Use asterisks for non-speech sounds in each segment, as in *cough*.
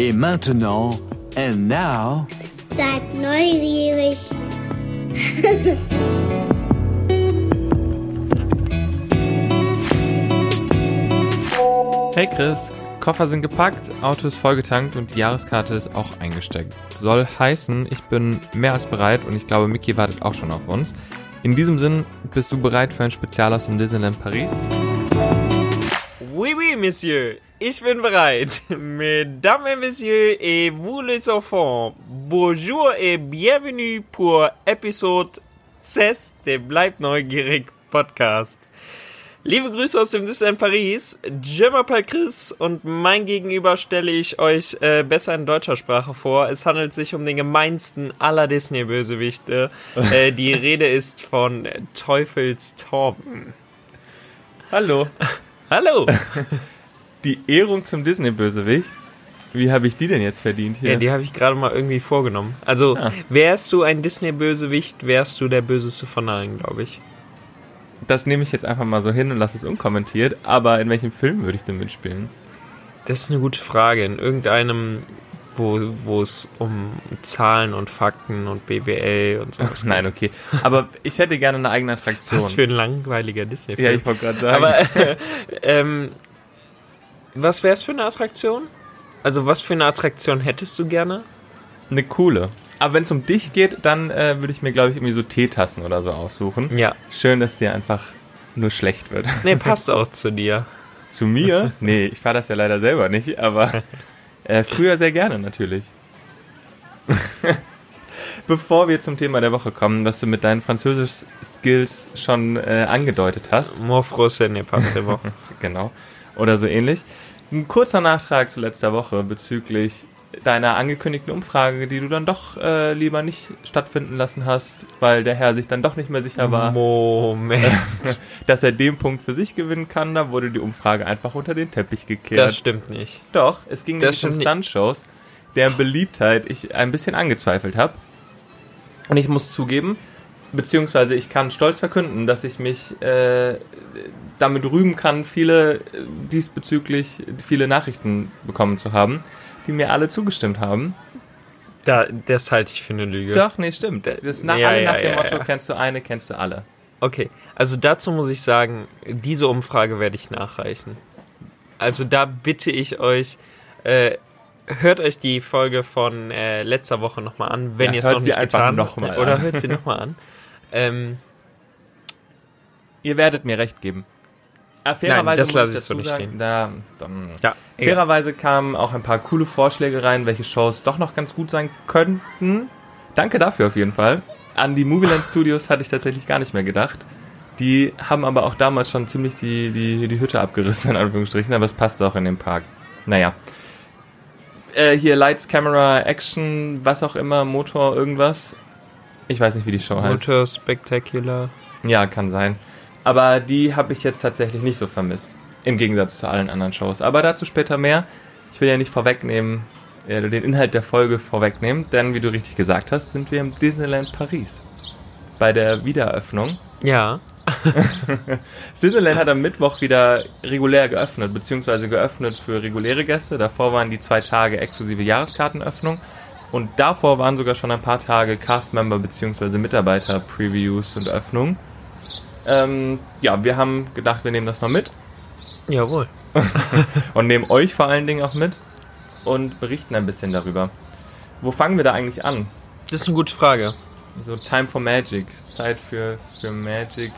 Et maintenant, and now. Bleibt neugierig. *laughs* Hey Chris, Koffer sind gepackt, Auto ist vollgetankt und die Jahreskarte ist auch eingesteckt. Soll heißen, ich bin mehr als bereit und ich glaube, Mickey wartet auch schon auf uns. In diesem Sinn, bist du bereit für ein Spezial aus dem Disneyland Paris? Monsieur. Ich bin bereit. *laughs* Mesdames et Messieurs et vous les enfants, bonjour et bienvenue pour épisode 16 der Bleibt Neugierig Podcast. Liebe Grüße aus dem Disneyland Paris. Je m'appelle Chris und mein Gegenüber stelle ich euch äh, besser in deutscher Sprache vor. Es handelt sich um den gemeinsten aller Disney-Bösewichte. *laughs* äh, die Rede ist von Teufelstorben. Hallo. Hallo! *laughs* Die Ehrung zum Disney-Bösewicht. Wie habe ich die denn jetzt verdient hier? Ja, die habe ich gerade mal irgendwie vorgenommen. Also, Ah. wärst du ein Disney-Bösewicht, wärst du der Böseste von allen, glaube ich. das nehme ich jetzt einfach mal so hin und lasse es unkommentiert. Aber in welchem Film würde ich denn mitspielen? Das ist eine gute Frage. In irgendeinem, wo, wo es um Zahlen und Fakten und BWL und so Ach, *laughs* nein, okay. Aber ich hätte gerne eine eigene Attraktion. Was für ein langweiliger Disney-Film. ja, ich wollte gerade sagen. Aber, ähm, was wär's für eine Attraktion? Also, was für eine Attraktion hättest du gerne? eine coole. Aber wenn es um dich geht, dann äh, würde ich mir, glaube ich, irgendwie so Teetassen oder so aussuchen. Ja. Schön, dass dir einfach nur schlecht wird. Nee, *laughs* passt auch zu dir. Zu mir? Nee, ich fahre das ja leider selber nicht, aber *laughs* äh, früher sehr gerne natürlich. *laughs* Bevor wir zum Thema der Woche kommen, was du mit deinen Französisch-Skills schon äh, angedeutet hast, Mon français n'est pas très bon. *laughs* genau, oder so ähnlich, ein kurzer Nachtrag zu letzter Woche bezüglich deiner angekündigten Umfrage, die du dann doch äh, lieber nicht stattfinden lassen hast, weil der Herr sich dann doch nicht mehr sicher war, Moment. *laughs* dass er den Punkt für sich gewinnen kann. Da wurde die Umfrage einfach unter den Teppich gekehrt. Das stimmt nicht. Doch, es ging Das nämlich um. Stuntshows, deren Beliebtheit ich ein bisschen angezweifelt habe. Und ich muss zugeben, beziehungsweise ich kann stolz verkünden, dass ich mich äh, damit rühmen kann, viele äh, diesbezüglich viele Nachrichten bekommen zu haben, die mir alle zugestimmt haben. Da, das halte ich für eine Lüge. Doch, nee, stimmt. Das nach, Ja, alle ja, nach dem ja, Motto, kennst du eine, kennst du alle. Okay, also dazu muss ich sagen, diese Umfrage werde ich nachreichen. Also da bitte ich euch, äh, hört euch die Folge von äh, letzter Woche nochmal an, wenn ihr es noch sie nicht getan mal Oder an. hört sie nochmal an. *laughs* Ähm, Ihr werdet mir recht geben. Äh, Nein, das lasse ich so nicht stehen. Da, dann, ja. Fairerweise kamen auch ein paar coole Vorschläge rein, welche Shows doch noch ganz gut sein könnten. Danke dafür auf jeden Fall. An die Movieland *laughs* Studios hatte ich tatsächlich gar nicht mehr gedacht. Die haben aber auch damals schon ziemlich die, die, die Hütte abgerissen, in Anführungsstrichen, aber es passt auch in den Park. Naja. Äh, hier Lights, Camera, Action, was auch immer, Motor, irgendwas. Ich weiß nicht, wie die Show heißt. Motor Spectacular. Ja, kann sein. Aber die habe ich jetzt tatsächlich nicht so vermisst. Im Gegensatz zu allen anderen Shows. Aber dazu später mehr. Ich will ja nicht vorwegnehmen, äh, den Inhalt der Folge vorwegnehmen, denn wie du richtig gesagt hast, sind wir im Disneyland Paris. Bei der Wiedereröffnung. Ja, Das *laughs* Disneyland hat am Mittwoch wieder regulär geöffnet, beziehungsweise geöffnet für reguläre Gäste. Davor waren die zwei Tage exklusive Jahreskartenöffnung. Und davor waren sogar schon ein paar Tage Castmember bzw. Mitarbeiter-Previews und Öffnungen. Ähm, ja, wir haben gedacht, wir nehmen das mal mit jawohl. *laughs* und nehmen euch vor allen Dingen auch mit und berichten ein bisschen darüber. Wo fangen wir da eigentlich an? Das ist eine gute Frage. So Time for Magic, Zeit für, für Magic.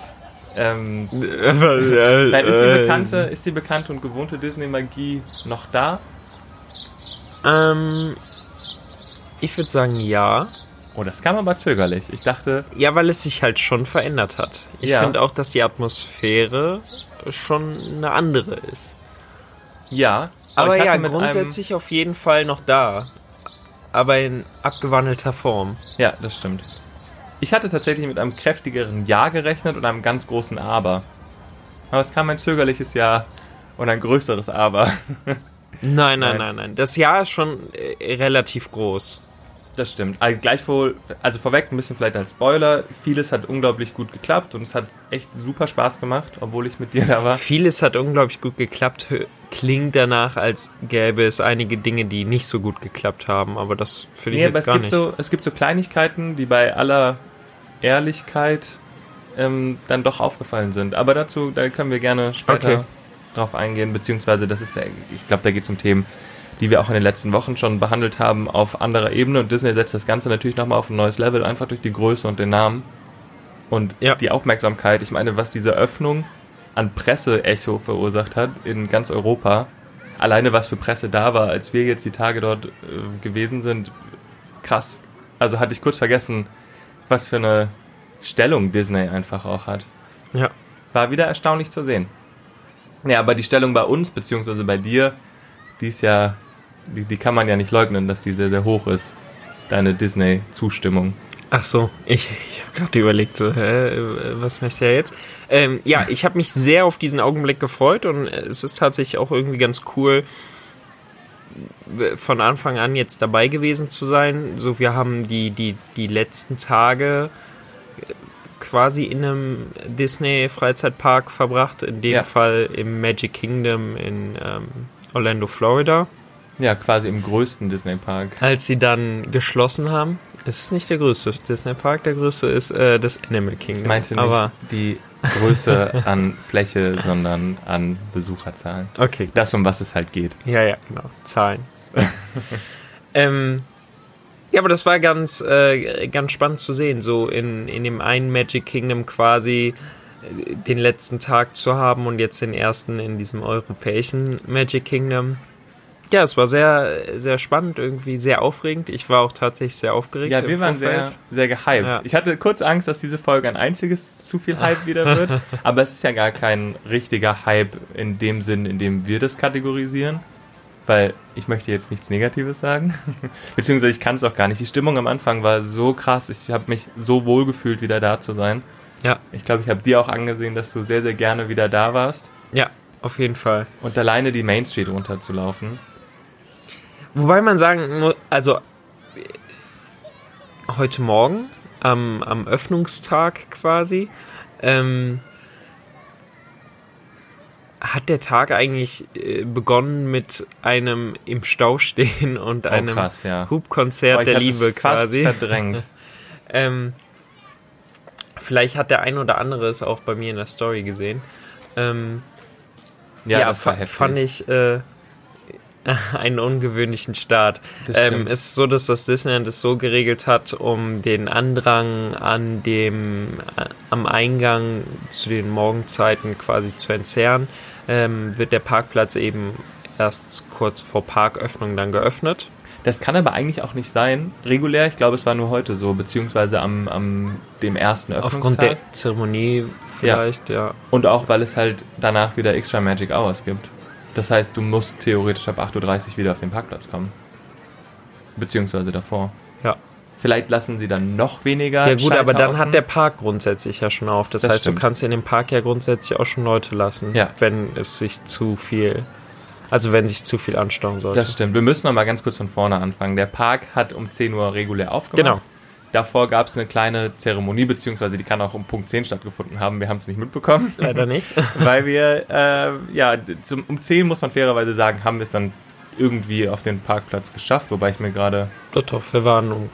Ähm, *laughs* Nein, ist die bekannte, ist die bekannte und gewohnte Disney-Magie noch da? Ähm, ich würde sagen ja. Oh, das kam aber zögerlich. Ich dachte, Ja, weil es sich halt schon verändert hat. Ich Ja. finde auch, dass die Atmosphäre schon eine andere ist. ja. Aber hatte ja, grundsätzlich auf jeden Fall noch da. Aber in abgewandelter Form. Ja, das stimmt. Ich hatte tatsächlich mit einem kräftigeren Ja gerechnet und einem ganz großen Aber. Aber es kam ein zögerliches Ja und ein größeres Aber. *laughs* Nein, nein, Nein. nein. Das Jahr ist schon äh, relativ groß. Das stimmt. Also gleichwohl, also vorweg ein bisschen vielleicht als Spoiler, vieles hat unglaublich gut geklappt und es hat echt super Spaß gemacht, obwohl ich mit dir da war. Vieles hat unglaublich gut geklappt. Klingt danach, als gäbe es einige Dinge, die nicht so gut geklappt haben, aber das finde ich Nee, aber jetzt es gar gibt, nicht. so, es gibt so Kleinigkeiten, die bei aller Ehrlichkeit ähm, dann doch aufgefallen sind. Aber dazu, da können wir gerne später Okay. drauf eingehen, beziehungsweise das ist ja, ich glaube, da geht es um Themen, die wir auch in den letzten Wochen schon behandelt haben auf anderer Ebene und Disney setzt das Ganze natürlich nochmal auf ein neues Level, einfach durch die Größe und den Namen und Ja. die Aufmerksamkeit. Ich meine, was diese Öffnung an Presseecho verursacht hat in ganz Europa, alleine was für Presse da war, als wir jetzt die Tage dort äh, gewesen sind, krass. Also hatte ich kurz vergessen, was für eine Stellung Disney einfach auch hat. Ja. War wieder erstaunlich zu sehen. Ja, aber die Stellung bei uns, beziehungsweise bei dir, die ist ja, die, die kann man ja nicht leugnen, dass die sehr, sehr hoch ist. Deine Disney-Zustimmung. Ach so, ich, ich habe gerade überlegt, so, hä, was möchte er jetzt? Ähm, ja, ich habe mich sehr auf diesen Augenblick gefreut und es ist tatsächlich auch irgendwie ganz cool, von Anfang an jetzt dabei gewesen zu sein. So, wir haben die, die, die letzten Tage quasi in einem Disney-Freizeitpark verbracht, in dem Ja. Fall im Magic Kingdom in ähm, Orlando, Florida. Ja, quasi im größten Disney-Park. Als sie dann geschlossen haben, ist es nicht der größte Disney-Park, der größte ist äh, das Animal Kingdom. Ich meinte nicht Aber die Größe an Fläche, sondern an Besucherzahlen. okay, Das, um was es halt geht. ja, ja, genau, Zahlen. *laughs* ähm, ja, aber das war ganz, äh, ganz spannend zu sehen, so in, in dem einen Magic Kingdom quasi äh, den letzten Tag zu haben und jetzt den ersten in diesem europäischen Magic Kingdom. Ja, es war sehr, sehr spannend, irgendwie sehr aufregend. Ich war auch tatsächlich sehr aufgeregt. Ja, wir waren sehr, sehr gehypt. Ja. Ich hatte kurz Angst, dass diese Folge ein einziges zu viel Hype wieder wird. *laughs* aber es ist ja gar kein richtiger Hype in dem Sinn, in dem wir das kategorisieren. Weil ich möchte jetzt nichts Negatives sagen. *laughs* Beziehungsweise ich kann es auch gar nicht. Die Stimmung am Anfang war so krass. Ich habe mich so wohl gefühlt, wieder da zu sein. Ja, Ich glaube, ich habe dir auch angesehen, dass du sehr, sehr gerne wieder da warst. ja, auf jeden Fall. Und alleine die Main Street runterzulaufen. Wobei man sagen muss, also heute Morgen, am, am Öffnungstag quasi, ähm, hat der Tag eigentlich äh, begonnen mit einem im Stau stehen *laughs* und einem Oh, krass, ja. Hubkonzert der Liebe quasi. verdrängt. *laughs* Ähm, vielleicht hat der ein oder andere es auch bei mir in der Story gesehen. Ähm, Ja, ja, das war heftig. fand ich äh, *laughs* einen ungewöhnlichen Start. Ähm, es ist so, dass das Disneyland es so geregelt hat, um den Andrang an dem äh, am Eingang zu den Morgenzeiten quasi zu entzerren, ähm, wird der Parkplatz eben erst kurz vor Parköffnung dann geöffnet. Das kann aber eigentlich auch nicht sein. Regulär, ich glaube, es war nur heute so, beziehungsweise am, am dem ersten Aufgrund der Öffnungstag. Zeremonie vielleicht, ja. Und auch, weil es halt danach wieder extra Magic Hours gibt. Das heißt, du musst theoretisch ab 8.30 Uhr wieder auf den Parkplatz kommen. Beziehungsweise davor. Ja. Vielleicht lassen sie dann noch weniger. Ja gut, aber dann hat der Park grundsätzlich ja schon auf. Das, Das heißt, stimmt. du kannst in dem Park ja grundsätzlich auch schon Leute lassen, Ja. wenn es sich zu viel, also wenn sich zu viel anstauen sollte. Das stimmt. Wir müssen noch mal ganz kurz von vorne anfangen. Der Park hat um 10 Uhr regulär aufgemacht. Genau. Davor gab es eine kleine Zeremonie, beziehungsweise die kann auch um Punkt 10 stattgefunden haben. Wir haben es nicht mitbekommen. *laughs* Leider nicht. *laughs* weil wir, äh, ja, zum, um 10 muss man fairerweise sagen, haben wir es dann irgendwie auf den Parkplatz geschafft, wobei ich mir gerade, Doch, doch, wir waren um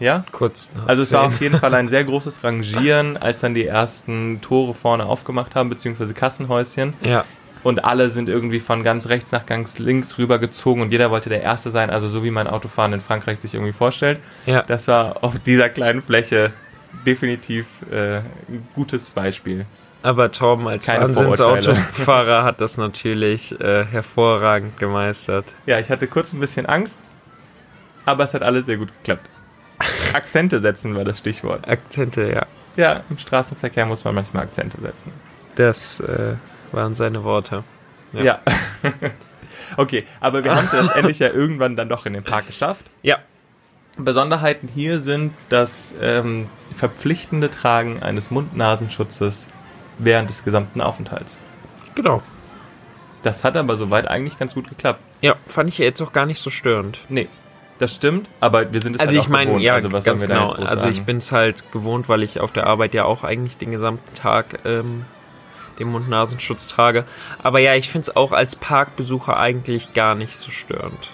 ja? kurz nach Also es war 10. auf jeden Fall ein sehr großes Rangieren, als dann die ersten Tore vorne aufgemacht haben, beziehungsweise Kassenhäuschen. Ja, Und alle sind irgendwie von ganz rechts nach ganz links rübergezogen und jeder wollte der Erste sein, also so wie man Autofahren in Frankreich sich irgendwie vorstellt. ja. Das war auf dieser kleinen Fläche definitiv äh, ein gutes Beispiel. Aber Torben als Wahnsinnsautofahrer *laughs* hat das natürlich äh, hervorragend gemeistert. Ja, ich hatte kurz ein bisschen Angst, aber es hat alles sehr gut geklappt. Akzente setzen war das Stichwort. Akzente, ja. Ja, im Straßenverkehr muss man manchmal Akzente setzen. Das äh, waren seine Worte. Ja. Ja. *laughs* okay, aber wir haben es *laughs* letztendlich ja irgendwann dann doch in den Park geschafft. Ja, Besonderheiten hier sind das ähm, verpflichtende Tragen eines Mund-Nasenschutzes während des gesamten Aufenthalts. genau. Das hat aber soweit eigentlich ganz gut geklappt. Ja, fand ich ja jetzt auch gar nicht so störend. Nee. Das stimmt, aber wir sind es Also halt ich auch meine, gewohnt. ja, also ganz sollen wir da genau. Also ich bin es halt gewohnt, weil ich auf der Arbeit ja auch eigentlich den gesamten Tag ähm, den Mund-Nasenschutz trage. Aber ja, ich finde es auch als Parkbesucher eigentlich gar nicht so störend.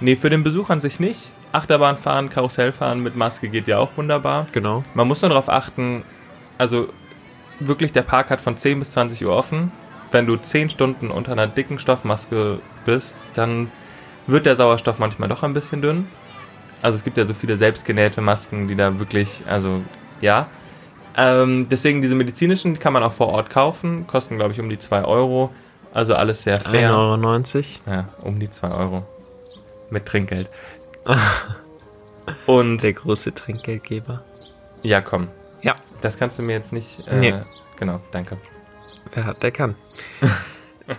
Nee, für den Besuch an sich nicht. Achterbahn fahren, Karussell fahren mit Maske geht ja auch wunderbar. Genau. Man muss nur darauf achten, also wirklich, der Park hat von 10 bis 20 Uhr offen. Wenn du 10 Stunden unter einer dicken Stoffmaske bist, dann wird der Sauerstoff manchmal doch ein bisschen dünn. Also es gibt ja so viele selbstgenähte Masken, die da wirklich, also ja. Ähm, deswegen diese medizinischen, kann man auch vor Ort kaufen, kosten glaube ich um die 2 Euro. Also alles sehr fair. 1,90 Euro. Ja, um die 2 Euro. Mit Trinkgeld. *laughs* Und Der große Trinkgeldgeber. ja, komm. Ja. Das kannst du mir jetzt nicht. Äh, Nee. Genau, danke. Wer hat, der kann. *laughs* *laughs*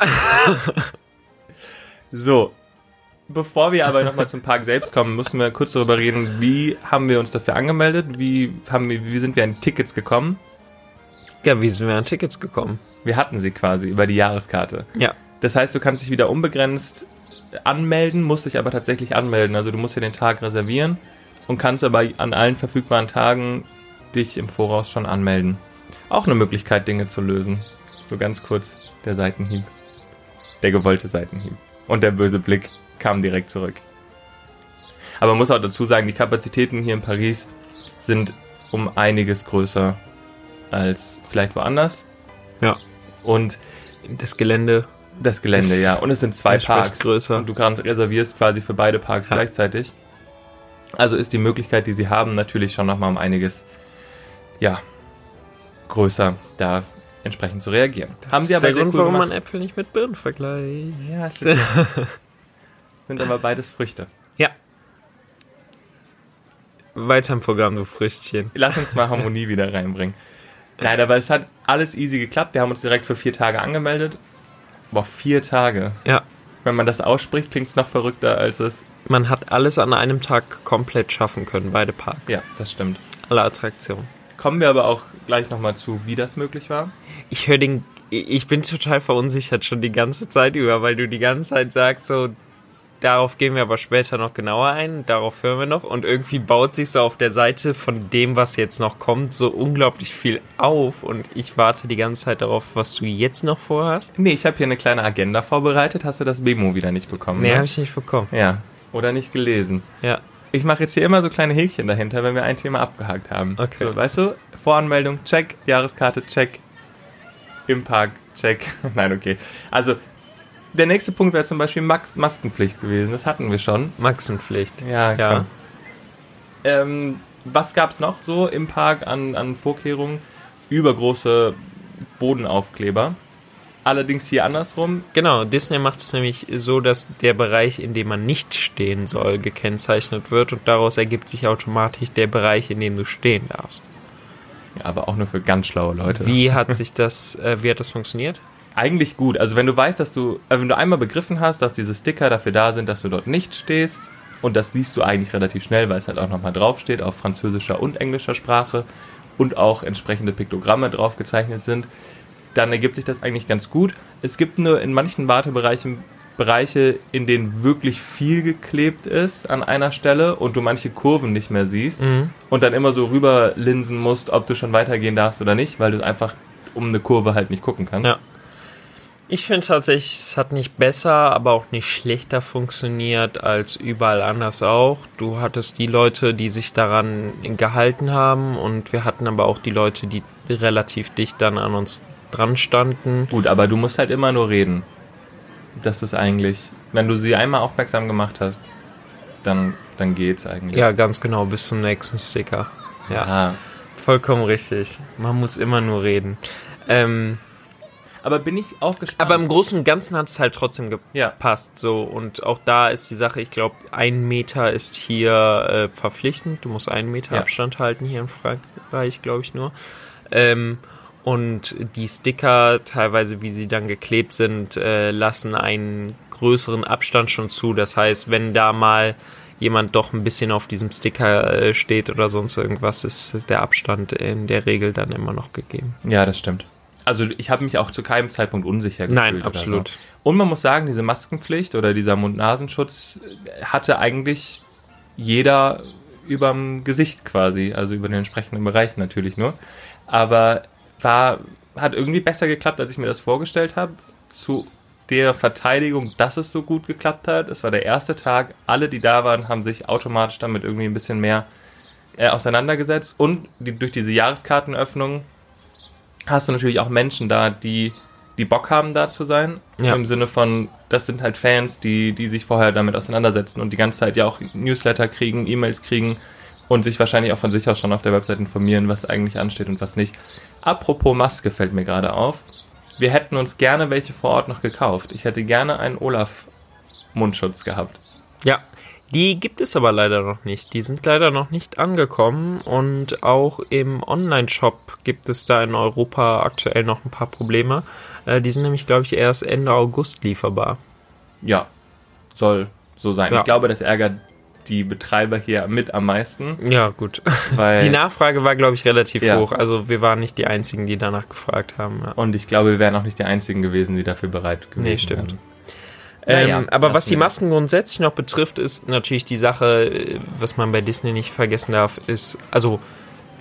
So. Bevor wir aber nochmal zum Park selbst kommen, müssen wir kurz darüber reden, wie haben wir uns dafür angemeldet, wie, haben wir, wie sind wir an Tickets gekommen. Ja, wie sind wir an Tickets gekommen? Wir hatten sie quasi über die Jahreskarte. Ja. Das heißt, du kannst dich wieder unbegrenzt anmelden, musst dich aber tatsächlich anmelden. Also du musst dir den Tag reservieren und kannst aber an allen verfügbaren Tagen dich im Voraus schon anmelden. Auch eine Möglichkeit, Dinge zu lösen. So ganz kurz der Seitenhieb. Der gewollte Seitenhieb. Und der böse Blick kam direkt zurück. Aber man muss auch dazu sagen, die Kapazitäten hier in Paris sind um einiges größer als vielleicht woanders. Ja. Und Das Gelände. das Gelände, Ist ja. Und es sind zwei Parks. größer. Und du kannst reservierst quasi für beide Parks Ja. gleichzeitig. Also ist die Möglichkeit, die sie haben, natürlich schon nochmal um einiges, ja, größer, da entsprechend zu reagieren. haben sie aber der sehr Grund, cool warum gemacht. man Äpfel nicht mit Birnen vergleicht. Ja, es *laughs* sind, aber beides Früchte. Ja. Weiter im Programm, du Früchtchen. Lass uns mal Harmonie wieder reinbringen. Nein, aber es hat alles easy geklappt. Wir haben uns direkt für vier Tage angemeldet. Boah, vier Tage. Ja. Wenn man das ausspricht, klingt es noch verrückter, als es. Man hat alles an einem Tag komplett schaffen können, beide Parks. Ja, das stimmt. Alle Attraktionen. Kommen wir aber auch gleich nochmal zu, wie das möglich war. Ich höre den. Ich bin total verunsichert schon die ganze Zeit über, weil du die ganze Zeit sagst, so, darauf gehen wir aber später noch genauer ein, darauf hören wir noch. Und irgendwie baut sich so auf der Seite von dem, was jetzt noch kommt, so unglaublich viel auf. Und ich warte die ganze Zeit darauf, was du jetzt noch vorhast. Nee, ich habe hier eine kleine Agenda vorbereitet. Hast du das Memo wieder nicht bekommen? Nee, ne? habe ich nicht bekommen. Ja. Oder nicht gelesen. Ja. Ich mache jetzt hier immer so kleine Häkchen dahinter, wenn wir ein Thema abgehakt haben. Okay. So, weißt du, Voranmeldung, check, Jahreskarte, check, im Park, check. *laughs* Nein, okay. Also, der nächste Punkt wäre zum Beispiel Max Maskenpflicht gewesen. Das hatten wir schon. Maxenpflicht. Ja, Ja. klar. Ähm, was gab's noch so im Park an, an Vorkehrungen? Übergroße Bodenaufkleber. Allerdings hier andersrum. Genau, Disney macht es nämlich so, dass der Bereich, in dem man nicht stehen soll, gekennzeichnet wird und daraus ergibt sich automatisch der Bereich, in dem du stehen darfst. Ja, aber auch nur für ganz schlaue Leute. Wie hat sich das, äh, wie hat das funktioniert? Eigentlich gut. Also wenn du weißt, dass du, äh, wenn du einmal begriffen hast, dass diese Sticker dafür da sind, dass du dort nicht stehst, und das siehst du eigentlich relativ schnell, weil es halt auch nochmal draufsteht auf französischer und englischer Sprache und auch entsprechende Piktogramme drauf gezeichnet sind, dann ergibt sich das eigentlich ganz gut. Es gibt nur in manchen Wartebereichen Bereiche, in denen wirklich viel geklebt ist an einer Stelle und du manche Kurven nicht mehr siehst Mhm. und dann immer so rüber linsen musst, ob du schon weitergehen darfst oder nicht, weil du einfach um eine Kurve halt nicht gucken kannst. Ja. Ich finde tatsächlich, es hat nicht besser, aber auch nicht schlechter funktioniert als überall anders auch. Du hattest die Leute, die sich daran gehalten haben und wir hatten aber auch die Leute, die relativ dicht dann an uns dran standen. Gut, aber du musst halt immer nur reden. Das ist eigentlich, wenn du sie einmal aufmerksam gemacht hast, dann, dann geht's eigentlich. Ja, ganz genau, bis zum nächsten Sticker. Ja, Ah. vollkommen richtig. Man muss immer nur reden. Ähm, Aber bin ich auch gespannt. aber im Großen und Ganzen hat es halt trotzdem ja, gepasst. So. Und auch da ist die Sache, ich glaube, ein Meter ist hier äh, verpflichtend. Du musst einen Meter Ja. Abstand halten hier in Frankreich, glaube ich nur. Ähm, und die Sticker, teilweise wie sie dann geklebt sind, äh, lassen einen größeren Abstand schon zu. Das heißt, wenn da mal jemand doch ein bisschen auf diesem Sticker äh, steht oder sonst irgendwas, ist der Abstand in der Regel dann immer noch gegeben. ja, das stimmt. Also ich habe mich auch zu keinem Zeitpunkt unsicher gefühlt. Nein, absolut. So. Und man muss sagen, diese Maskenpflicht oder dieser Mund-Nasenschutz hatte eigentlich jeder überm Gesicht quasi, also über den entsprechenden Bereich natürlich nur. Aber war, hat irgendwie besser geklappt, als ich mir das vorgestellt habe. Zu der Verteidigung, dass es so gut geklappt hat. Es war der erste Tag. Alle, die da waren, haben sich automatisch damit irgendwie ein bisschen mehr äh, auseinandergesetzt. Und die, durch diese Jahreskartenöffnung hast du natürlich auch Menschen da, die, die Bock haben, da zu sein. Ja. Im Sinne von, das sind halt Fans, die, die sich vorher damit auseinandersetzen und die ganze Zeit ja auch Newsletter kriegen, E-Mails kriegen und sich wahrscheinlich auch von sich aus schon auf der Website informieren, was eigentlich ansteht und was nicht. Apropos Maske fällt mir gerade auf. Wir hätten uns gerne welche vor Ort noch gekauft. Ich hätte gerne einen Olaf-Mundschutz gehabt. Ja, die gibt es aber leider noch nicht. Die sind leider noch nicht angekommen und auch im Online-Shop gibt es da in Europa aktuell noch ein paar Probleme. Äh, die sind nämlich, glaube ich, erst Ende August lieferbar. Ja, soll so sein. Ja. Ich glaube, das ärgert die Betreiber hier mit am meisten, Ja, gut. *laughs* weil Die Nachfrage war, glaube ich, relativ Ja. hoch. Also wir waren nicht die Einzigen, die danach gefragt haben. Ja. und ich glaube, wir wären auch nicht die einzigen gewesen, die dafür bereit gewesen Nee, stimmt. wären. Ähm, Naja, aber was die. Masken grundsätzlich noch betrifft, ist natürlich die Sache, äh, was man bei Disney nicht vergessen darf, ist, also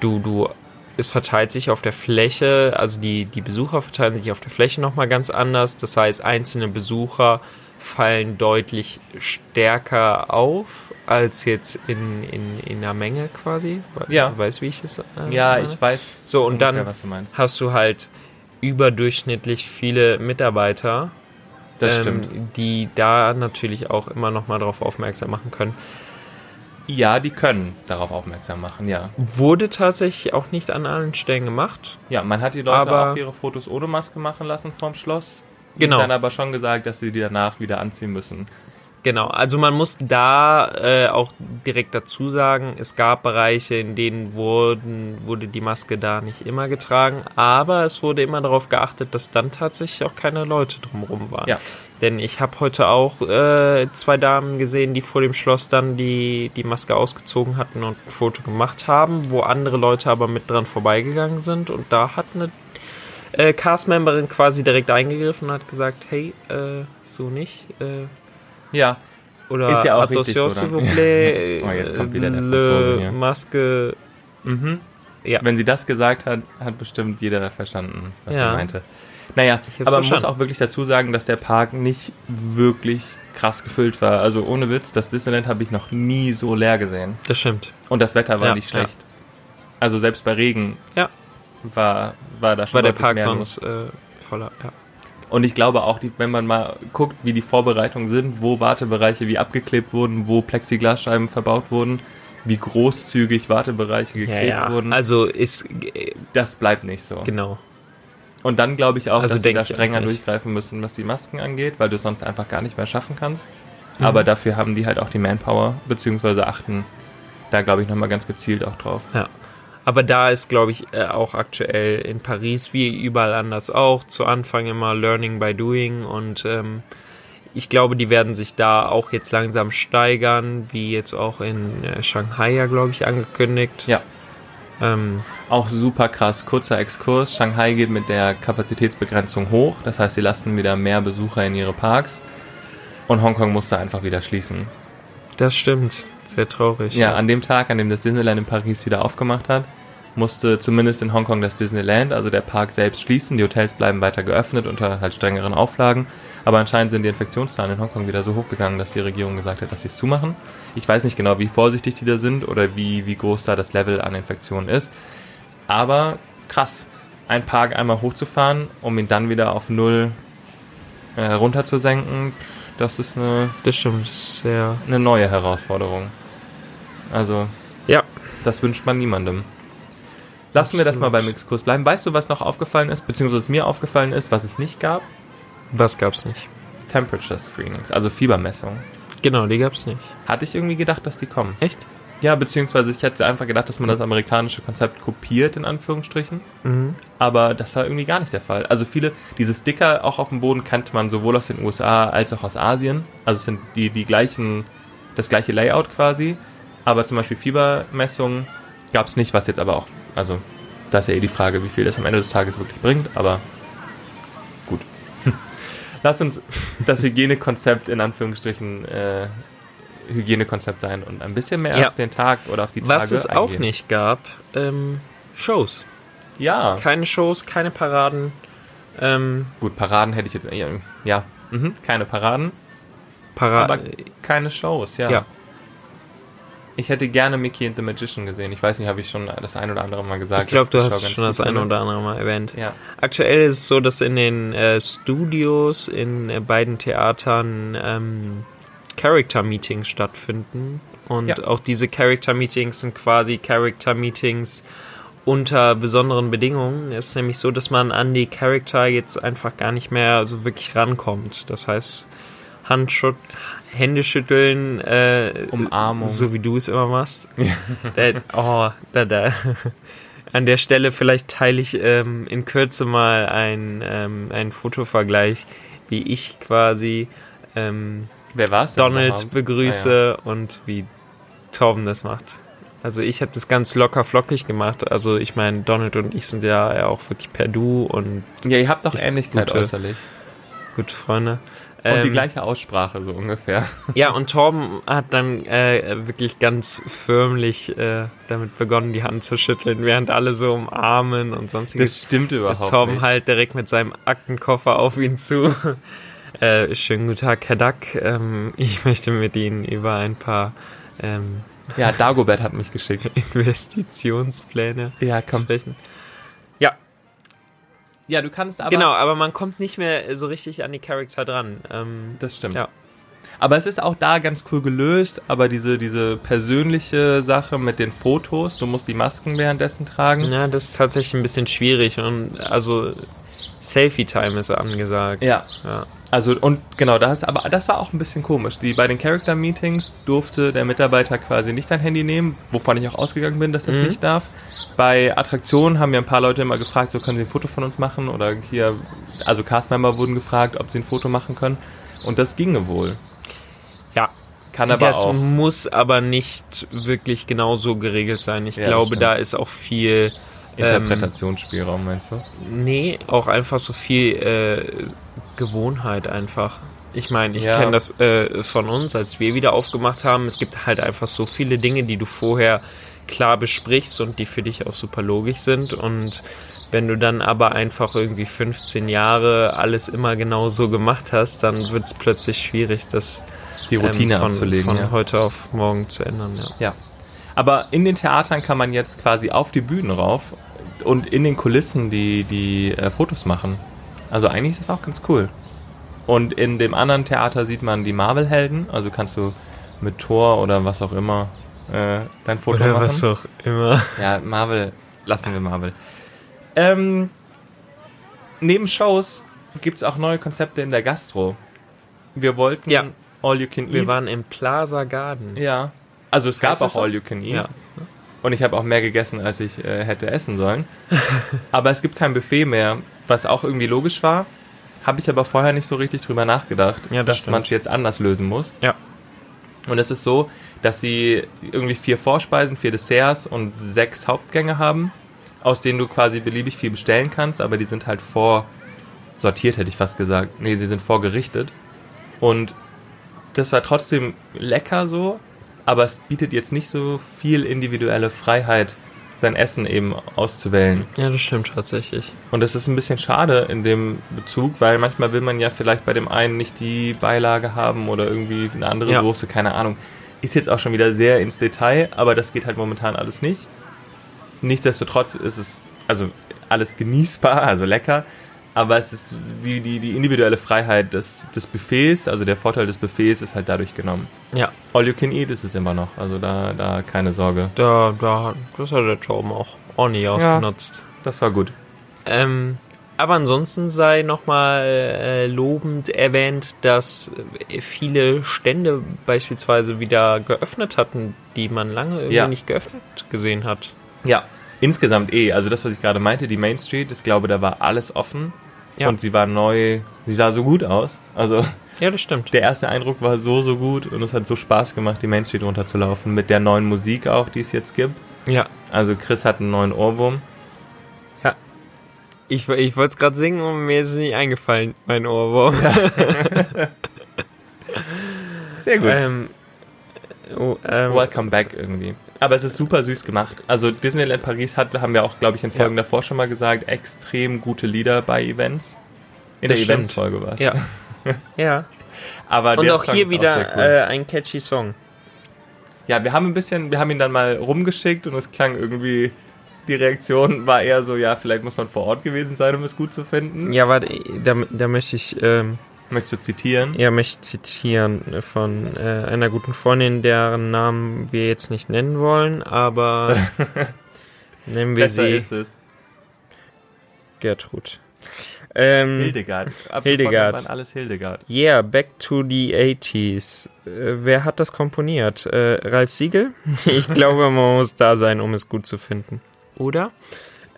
du, du, es verteilt sich auf der Fläche, also die, die Besucher verteilen sich auf der Fläche nochmal ganz anders. Das heißt, einzelne Besucher fallen deutlich stärker auf als jetzt in, in, in einer Menge quasi. Ja. Du weißt, wie ich es äh, Ja, ich weiß So, und dann hast du halt überdurchschnittlich viele Mitarbeiter, Das ähm, stimmt. die da natürlich auch immer noch mal darauf aufmerksam machen können. Ja, die können darauf aufmerksam machen, ja. Wurde tatsächlich auch nicht an allen Stellen gemacht. Ja, man hat die Leute Aber- auch ihre Fotos ohne Maske machen lassen vorm Schloss. Genau. Dann aber schon gesagt, dass sie die danach wieder anziehen müssen. Genau, also man muss da äh, auch direkt dazu sagen, es gab Bereiche, in denen wurden, wurde die Maske da nicht immer getragen, aber es wurde immer darauf geachtet, dass dann tatsächlich auch keine Leute drumherum waren. Ja. Denn ich habe heute auch äh, zwei Damen gesehen, die vor dem Schloss dann die, die Maske ausgezogen hatten und ein Foto gemacht haben, wo andere Leute aber mit dran vorbeigegangen sind und da hat eine äh, Cast-Memberin quasi direkt eingegriffen und hat gesagt, hey, äh, so nicht. Äh, Ja, oder Ist ja auch attention, richtig so s'il vous plaît, Oh, jetzt kommt wieder der Franzose hier. Masque. Mhm. Ja. Wenn sie das gesagt hat, hat bestimmt jeder verstanden, was Ja. sie meinte. Naja, aber man muss auch wirklich dazu sagen, dass der Park nicht wirklich krass gefüllt war. Also ohne Witz, das Disneyland habe ich noch nie so leer gesehen. Das stimmt. Und das Wetter war Ja, nicht ja. schlecht. Also selbst bei Regen Ja. war, war da schon War der Park sonst äh, voller. Ja. Und ich glaube auch, die, wenn man mal guckt, wie die Vorbereitungen sind, wo Wartebereiche wie abgeklebt wurden, wo Plexiglasscheiben verbaut wurden, wie großzügig Wartebereiche Ja, geklebt ja. wurden, Also ist das bleibt nicht so. genau. Und dann glaube ich auch, Also dass sie da strenger durchgreifen müssen, was die Masken angeht, weil du es sonst einfach gar nicht mehr schaffen kannst. Mhm. Aber dafür haben die halt auch die Manpower, beziehungsweise achten da, glaube ich, nochmal ganz gezielt auch drauf. Ja. Aber da ist, glaube ich, äh, auch aktuell in Paris, wie überall anders auch, zu Anfang immer Learning by Doing und ähm, ich glaube, die werden sich da auch jetzt langsam steigern, wie jetzt auch in äh, Shanghai ja, glaube ich, angekündigt. Ja, Ähm, auch super krass. Kurzer Exkurs. Shanghai geht mit der Kapazitätsbegrenzung hoch. Das heißt, sie lassen wieder mehr Besucher in ihre Parks. Und Hongkong musste einfach wieder schließen. Das stimmt. Sehr traurig. Ja, an dem Tag, an dem das Disneyland in Paris wieder aufgemacht hat, musste zumindest in Hongkong das Disneyland, also der Park selbst, schließen. Die Hotels bleiben weiter geöffnet unter halt strengeren Auflagen. Aber anscheinend sind die Infektionszahlen in Hongkong wieder so hochgegangen, dass die Regierung gesagt hat, dass sie es zumachen. Ich weiß nicht genau, wie vorsichtig die da sind oder wie, wie groß da das Level an Infektionen ist. Aber krass, einen Park einmal hochzufahren, um ihn dann wieder auf Null äh, runterzusenken, das ist eine, Das stimmt. Sehr. eine neue Herausforderung. Also, Ja. das wünscht man niemandem. Lassen wir das mal beim Exkurs bleiben. Weißt du, was noch aufgefallen ist, beziehungsweise was mir aufgefallen ist, was es nicht gab? Was gab's nicht? Temperature Screenings, also Fiebermessungen. Genau, die gab's nicht. Hatte ich irgendwie gedacht, dass die kommen. Echt? Ja, beziehungsweise ich hätte einfach gedacht, dass man das amerikanische Konzept kopiert, in Anführungsstrichen. Mhm. Aber das war irgendwie gar nicht der Fall. Also viele, diese Sticker auch auf dem Boden kannte man sowohl aus den USA als auch aus Asien. Also es sind die, die gleichen, das gleiche Layout quasi. Aber zum Beispiel Fiebermessungen gab es nicht, was jetzt aber auch, also da ist ja eh die Frage, wie viel das am Ende des Tages wirklich bringt, aber gut. *laughs* Lass uns das Hygienekonzept in Anführungsstrichen äh, Hygienekonzept sein und ein bisschen mehr Ja. auf den Tag oder auf die Tage Was es auch eingehen. nicht gab, ähm, Shows. Ja, Keine Shows, keine Paraden. Ähm, gut, Paraden hätte ich jetzt, ja, ja mhm, keine Paraden, Para aber keine Shows, ja. ja. Ich hätte gerne Mickey and the Magician gesehen. Ich weiß nicht, habe ich schon das ein oder andere Mal gesagt. Ich glaube, du hast schon das finde. oder andere Mal erwähnt. Ja. Aktuell ist es so, dass in den äh, Studios in äh, beiden Theatern ähm, Character-Meetings stattfinden. Und Ja. auch diese Character-Meetings sind quasi Character-Meetings unter besonderen Bedingungen. Es ist nämlich so, dass man an die Charakter jetzt einfach gar nicht mehr so wirklich rankommt. Das heißt, Handschut Hände schütteln, äh, Umarmung. so wie du es immer machst. *laughs* Äh, oh, da, da. An der Stelle vielleicht teile ich ähm, in Kürze mal ein, ähm, einen Fotovergleich, wie ich quasi ähm, Wer war es? Donald begrüße und wie Torben das macht. Also ich habe das ganz locker flockig gemacht. Also ich meine, Donald und ich sind ja, ja auch wirklich per Du und Ja, ihr habt doch Ich- Ähnlichkeit gute- äußerlich. gute Freunde. Und die Ähm, gleiche Aussprache, so ungefähr. *laughs* Ja, und Torben hat dann äh, wirklich ganz förmlich äh, damit begonnen, die Hand zu schütteln, während alle so umarmen und sonstiges. Das stimmt überhaupt ist Torben nicht. halt direkt mit seinem Aktenkoffer auf ihn zu. Äh, schönen guten Tag, Herr Dack. Ähm, ich möchte mit Ihnen über ein paar ähm, Ja, Dagobert hat mich geschickt. *laughs* Investitionspläne Ja, komm. sprechen. Ja, Ja, du kannst aber... genau, aber man kommt nicht mehr so richtig an die Charakter dran. Ähm, Das stimmt. Ja. Aber es ist auch da ganz cool gelöst, aber diese, diese persönliche Sache mit den Fotos, du musst die Masken währenddessen tragen. ja, das ist tatsächlich ein bisschen schwierig und also Selfie-Time ist angesagt. Ja. ja. Also und genau, das aber das war auch ein bisschen komisch. Die bei den Character Meetings durfte der Mitarbeiter quasi nicht dein Handy nehmen, wovon ich auch ausgegangen bin, dass das Mhm. nicht darf. Bei Attraktionen haben mir ein paar Leute immer gefragt, so können sie ein Foto von uns machen oder hier also Castmember wurden gefragt, ob sie ein Foto machen können und das ginge wohl. Ja, Kann aber das auch muss aber nicht wirklich genau so geregelt sein. Ich Ja, das glaube, da ist auch viel. Interpretationsspielraum, meinst du? Nee, auch einfach so viel äh, Gewohnheit einfach. Ich meine, ich Ja. kenne das äh, von uns, als wir wieder aufgemacht haben. Es gibt halt einfach so viele Dinge, die du vorher klar besprichst und die für dich auch super logisch sind. Und wenn du dann aber einfach irgendwie 15 Jahre alles immer genau so gemacht hast, dann wird es plötzlich schwierig, das Die Routine ähm, von, abzulegen. von ja. heute auf morgen zu ändern. Ja. Ja. Aber in den Theatern kann man jetzt quasi auf die Bühnen rauf und in den Kulissen die, die äh, Fotos machen. Also eigentlich ist das auch ganz cool. Und in dem anderen Theater sieht man die Marvel-Helden. Also kannst du mit Thor oder was auch immer äh, dein Foto Oder machen. was auch immer. Ja, Marvel, lassen wir Marvel. Ähm, neben Shows gibt es auch neue Konzepte in der Gastro. Wir wollten Ja. All You Can Eat. Wir waren im Plaza Garden. Ja. Also es gab auch? All You Can Eat. Ja. Und ich habe auch mehr gegessen, als ich äh, hätte essen sollen. *laughs* aber es gibt kein Buffet mehr, was auch irgendwie logisch war. Habe ich aber vorher nicht so richtig drüber nachgedacht, Ja, das dass man es jetzt anders lösen muss. Ja. Und es ist so, dass sie irgendwie vier Vorspeisen, vier Desserts und sechs Hauptgänge haben, aus denen du quasi beliebig viel bestellen kannst, aber die sind halt vorsortiert, hätte ich fast gesagt. Nee, sie sind vorgerichtet. Und das war trotzdem lecker so, aber es bietet jetzt nicht so viel individuelle Freiheit, sein Essen eben auszuwählen. Ja, das stimmt tatsächlich. Und das ist ein bisschen schade in dem Bezug, weil manchmal will man ja vielleicht bei dem einen nicht die Beilage haben oder irgendwie eine andere Ja. Soße, keine Ahnung. Ist jetzt auch schon wieder sehr ins Detail, aber das geht halt momentan alles nicht. Nichtsdestotrotz ist es also alles genießbar, also lecker, aber es ist die, die, die individuelle Freiheit des, des Buffets, also der Vorteil des Buffets ist halt dadurch genommen. Ja, All you can eat ist es immer noch, also da, da keine Sorge. da, da, das hat der Torben auch ordentlich ausgenutzt. Das war gut. Ähm, aber ansonsten sei nochmal äh, lobend erwähnt, dass viele Stände beispielsweise wieder geöffnet hatten, die man lange irgendwie Ja. nicht geöffnet gesehen hat. Ja, insgesamt eh. Also das, was ich gerade meinte, die Main Street, ich glaube, da war alles offen. Ja. Und sie war neu, sie sah so gut aus. Also Ja, das stimmt. der erste Eindruck war so, so gut und es hat so Spaß gemacht, die Main Street runterzulaufen. Mit der neuen Musik auch, die es jetzt gibt. Ja. Also Chris hat einen neuen Ohrwurm. Ich, ich wollte es gerade singen und mir ist es nicht eingefallen, mein Ohrwurm. *laughs* Sehr Ähm, Ähm, Welcome back irgendwie. Aber es ist super süß gemacht. Also Disneyland Paris hat, haben wir auch, glaube ich, in Folgen Ja. davor schon mal gesagt, extrem gute Lieder bei Events. In Das der. Events-Folge war es. ja. *laughs* ja. Aber Und auch Song hier wieder sehr cool. äh, ein catchy Song. Ja, wir haben ein bisschen, wir haben ihn dann mal rumgeschickt und es klang irgendwie, die Reaktion war eher so, ja, vielleicht muss man vor Ort gewesen sein, um es gut zu finden. Ja, warte, da, da möchte ich, ähm, Möchtest du zitieren? ja, möchte ich zitieren von äh, einer guten Freundin, deren Namen wir jetzt nicht nennen wollen, aber *laughs* nennen wir Besser sie ist es. Gertrud. Ähm, Hildegard. Ab Hildegard. alles Hildegard. Yeah, back to the 80s. Äh, wer hat das komponiert? Äh, Ralf Siegel? *laughs* ich glaube, man muss da sein, um es gut zu finden. Oder?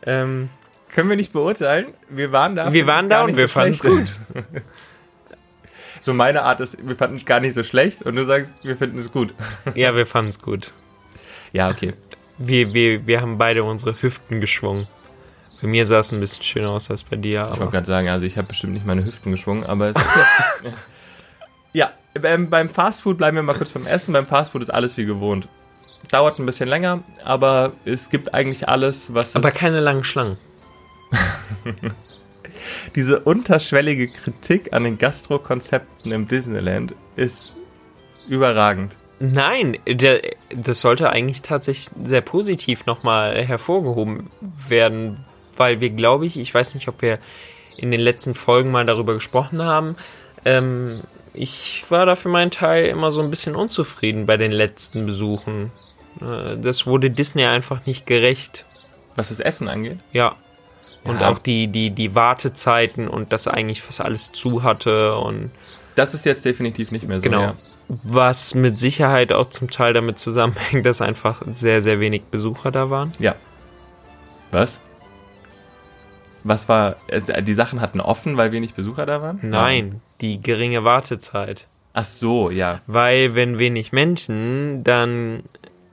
Ähm, Können wir nicht beurteilen. Wir waren da. wir waren es da und wir so fanden es gut. *laughs* So meine Art ist, wir fanden es gar nicht so schlecht und du sagst, wir finden es gut. Ja, wir fanden es gut. Ja, okay. Wir, wir, wir haben beide unsere Hüften geschwungen. Bei mir sah es ein bisschen schöner aus als bei dir, Ich wollte aber gerade sagen, also ich habe bestimmt nicht meine Hüften geschwungen, aber es *laughs* Ja, beim, beim Fastfood bleiben wir mal kurz beim Essen. Beim Fastfood ist alles wie gewohnt. Dauert ein bisschen länger, aber es gibt eigentlich alles, was aber keine langen Schlangen. *laughs* diese unterschwellige Kritik an den Gastro-Konzepten im Disneyland ist überragend. Nein, der, das sollte eigentlich tatsächlich sehr positiv nochmal hervorgehoben werden, weil wir, glaube ich, ich weiß nicht, ob wir in den letzten Folgen mal darüber gesprochen haben, ähm, ich war da für meinen Teil immer so ein bisschen unzufrieden bei den letzten Besuchen. Äh, das wurde Disney einfach nicht gerecht. Was das Essen angeht. Ja. Und Ja. auch die, die, die Wartezeiten und dass eigentlich fast alles zu hatte und Das ist jetzt definitiv nicht mehr so. Genau. Ja. Was mit Sicherheit auch zum Teil damit zusammenhängt, *laughs* dass einfach sehr, sehr wenig Besucher da waren. ja. Was? Was war. äh, Die Sachen hatten offen, weil wenig Besucher da waren? Nein, die geringe Wartezeit. Ach so, ja. Weil wenn wenig Menschen, dann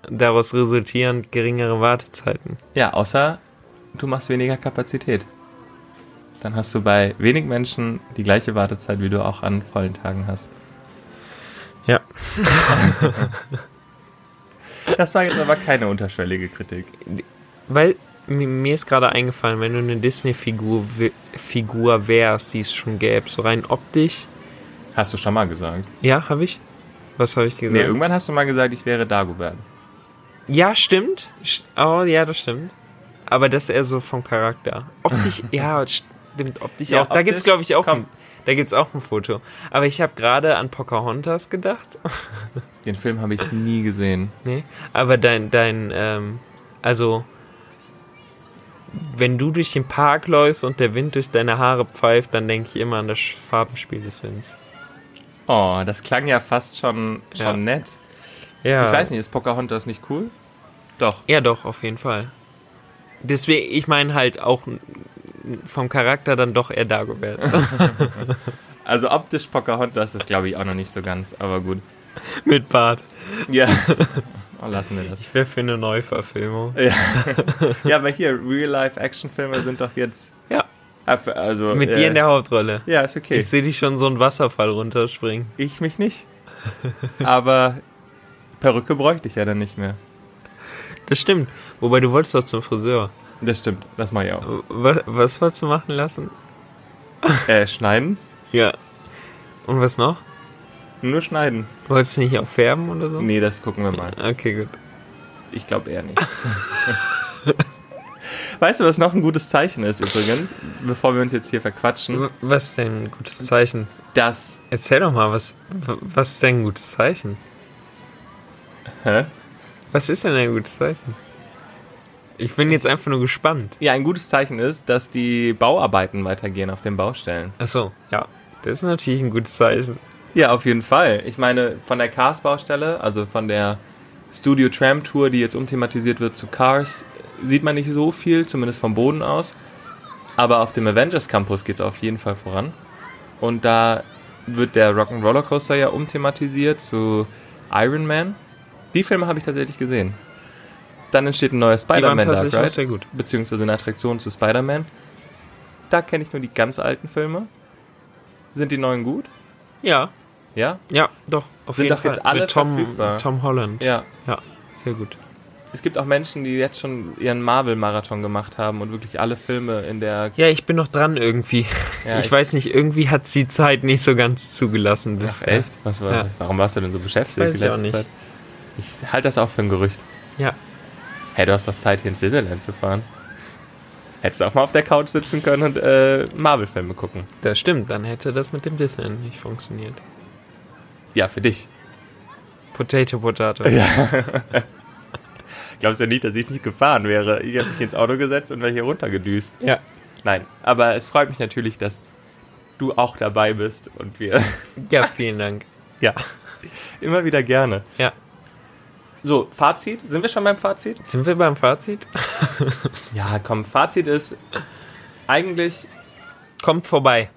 daraus resultierend geringere Wartezeiten. Ja, außer du machst weniger Kapazität. Dann hast du bei wenig Menschen die gleiche Wartezeit, wie du auch an vollen Tagen hast. Ja. *laughs* Das war jetzt aber keine unterschwellige Kritik. Weil mi- mir ist gerade eingefallen, wenn du eine Disney-Figur Figur wärst, die es schon gäbe, so rein optisch. Hast du schon mal gesagt? Ja, habe ich? Was habe ich dir Nee, gesagt? irgendwann hast du mal gesagt, ich wäre Dagobert. Ja, stimmt. St- Oh, ja, das stimmt. Aber das eher so vom Charakter. Optisch, *laughs* ja, stimmt, optisch Ja, auch. Da gibt's, optisch, glaube ich, auch komm. ein, da gibt's auch ein Foto. Aber ich habe gerade an Pocahontas gedacht. *laughs* Den Film habe ich nie gesehen. nee. Aber dein, dein, ähm, also, wenn du durch den Park läufst und der Wind durch deine Haare pfeift, dann denke ich immer an das Farbenspiel des Winds. Oh, das klang ja fast schon, schon Ja. nett. Ja. Ich weiß nicht, ist Pocahontas nicht cool? Doch. Ja, doch, auf jeden Fall. Deswegen, ich meine halt auch vom Charakter dann doch eher Dagobert. *laughs* Also optisch Pocahontas ist, glaube ich, auch noch nicht so ganz, aber gut. Mit Bart. Ja. *laughs* Oh, lassen wir das. Ich wäre für eine Neuverfilmung. Ja. ja, aber hier, Real-Life-Action-Filme sind doch jetzt. Ja. Also, Mit äh, dir in der Hauptrolle. Ja, ist okay. Ich sehe dich schon so einen Wasserfall runterspringen. Ich mich nicht. Aber Perücke bräuchte ich ja dann nicht mehr. Das stimmt. Wobei du wolltest doch zum Friseur. Das stimmt, das mache ich auch. Was, was wolltest du machen lassen? *laughs* Äh, schneiden? Ja. Und was noch? Nur schneiden. Wolltest du nicht auch färben oder so? Nee, das gucken wir mal. Okay, gut. Ich glaube eher nicht. *laughs* weißt du, was noch ein gutes Zeichen ist übrigens, bevor wir uns jetzt hier verquatschen? Was ist denn ein gutes Zeichen? Das. Erzähl doch mal, was, was ist denn ein gutes Zeichen? Hä? Was ist denn ein gutes Zeichen? Ich bin jetzt einfach nur gespannt. Ja, ein gutes Zeichen ist, dass die Bauarbeiten weitergehen auf den Baustellen. Achso, ja. Das ist natürlich ein gutes Zeichen. Ja, auf jeden Fall. Ich meine, von der Cars-Baustelle, also von der Studio Tram Tour, die jetzt umthematisiert wird zu Cars, sieht man nicht so viel, zumindest vom Boden aus. Aber auf dem Avengers Campus geht es auf jeden Fall voran. Und da wird der Rock'n'Roller Coaster ja umthematisiert zu Iron Man. Die Filme habe ich tatsächlich gesehen. Dann entsteht ein neuer Spider-Man Dark Ride, sehr gut. beziehungsweise eine Attraktion zu Spider-Man. Da kenne ich nur die ganz alten Filme. Sind die neuen gut? Ja, Ja? ja, doch. Auf Sind jeden doch Fall. jetzt alle Mit Tom, verfügbar. Tom Holland. Ja. Ja, sehr gut. Es gibt auch Menschen, die jetzt schon ihren Marvel-Marathon gemacht haben und wirklich alle Filme in der. Ja, ich bin noch dran irgendwie. Ja, ich, weiß nicht, irgendwie hat sie Zeit nicht so ganz zugelassen Ach, bisher. echt? Was war, Ja. Warum warst du denn so beschäftigt Weiß die ich auch letzte nicht. Zeit? Ich halte das auch für ein Gerücht. Ja. Hey, du hast doch Zeit, hier ins Disneyland zu fahren. Hättest du auch mal auf der Couch sitzen können und äh, Marvel-Filme gucken. Das stimmt, dann hätte das mit dem Disneyland nicht funktioniert. Ja, für dich. Potato, Potato. Glaubst du nicht, dass ich nicht gefahren wäre? Ich habe mich ins Auto gesetzt und wäre hier runtergedüst. Ja. Nein, aber es freut mich natürlich, dass du auch dabei bist und wir Ja, vielen Dank. *laughs* ja immer wieder gerne. Ja. So, Fazit. Sind wir schon beim Fazit? Sind wir beim Fazit? *laughs* Ja, komm, Fazit ist eigentlich Kommt vorbei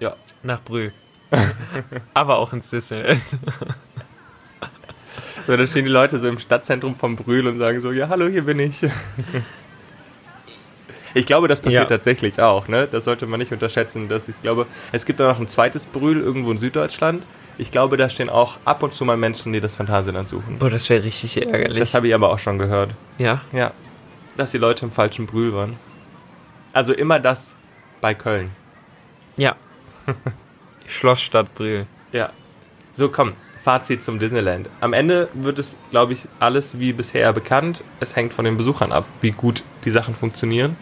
ja, nach Brühl. *laughs* Aber auch ins *laughs* Disneyland. So, dann stehen die Leute so im Stadtzentrum vom Brühl und sagen so, ja, hallo, hier bin ich. Ich glaube, das passiert Ja. tatsächlich auch, ne? Das sollte man nicht unterschätzen. Dass ich glaube, es gibt da noch ein zweites Brühl irgendwo in Süddeutschland. Ich glaube, da stehen auch ab und zu mal Menschen, die das Phantasialand suchen. Boah, das wäre richtig ärgerlich. Das habe ich aber auch schon gehört. ja. Ja. Dass die Leute im falschen Brühl waren. Also immer das bei Köln. Ja. *laughs* Schlossstadt Brühl. Ja. So, komm. Fazit zum Disneyland. Am Ende wird es, glaube ich, alles wie bisher bekannt. Es hängt von den Besuchern ab, wie gut die Sachen funktionieren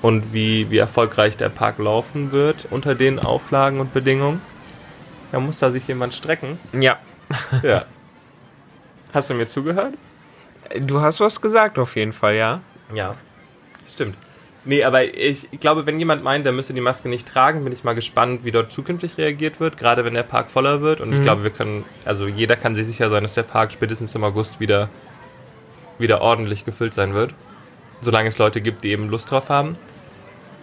und wie, wie erfolgreich der Park laufen wird unter den Auflagen und Bedingungen. Da muss da sich jemand strecken. Ja. Ja. *laughs* Hast du mir zugehört? Du hast was gesagt auf jeden Fall, ja. Ja. Stimmt. Nee, aber ich, glaube, wenn jemand meint, der müsse die Maske nicht tragen, bin ich mal gespannt, wie dort zukünftig reagiert wird, gerade wenn der Park voller wird. Und ich glaube, wir können, also jeder kann sich sicher sein, dass der Park spätestens im August wieder, wieder ordentlich gefüllt sein wird. Solange es Leute gibt, die eben Lust drauf haben,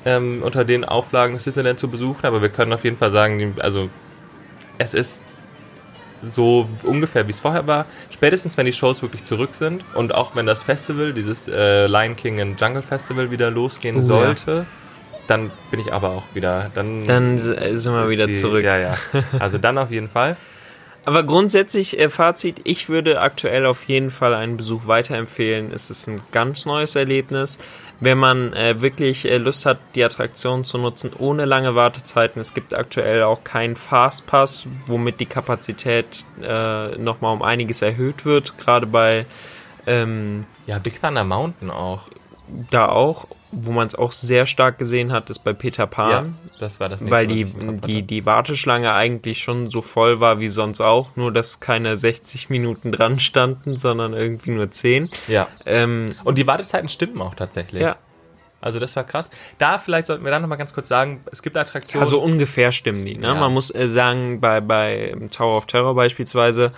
ähm, unter den Auflagen das Disneyland zu besuchen. Aber wir können auf jeden Fall sagen, die, also es ist so ungefähr wie es vorher war. Spätestens wenn die Shows wirklich zurück sind und auch wenn das Festival, dieses äh, Lion King and Jungle Festival wieder losgehen ja. sollte, dann bin ich aber auch wieder. Dann, Dann äh, sind wir wieder die- zurück. Ja, ja. Also dann auf jeden Fall. *laughs* Aber grundsätzlich, äh, Fazit, ich würde aktuell auf jeden Fall einen Besuch weiterempfehlen. Es ist ein ganz neues Erlebnis. Wenn man äh, wirklich äh, Lust hat, die Attraktion zu nutzen, ohne lange Wartezeiten. Es gibt aktuell auch keinen Fastpass, womit die Kapazität äh, nochmal um einiges erhöht wird. Gerade bei ähm, Ja, Big Thunder Mountain auch. da auch, wo man es auch sehr stark gesehen hat, ist bei Peter Pan. das war das nächste, weil die, die, die Warteschlange eigentlich schon so voll war wie sonst auch, nur dass keine 60 Minuten dran standen, sondern irgendwie nur 10. Ja. Ähm, Und die Wartezeiten stimmen auch tatsächlich. ja, Also das war krass. Da vielleicht sollten wir dann nochmal ganz kurz sagen, es gibt Attraktionen. also ungefähr stimmen die. Ne? Ja. Man muss äh, sagen, bei, bei Tower of Terror beispielsweise,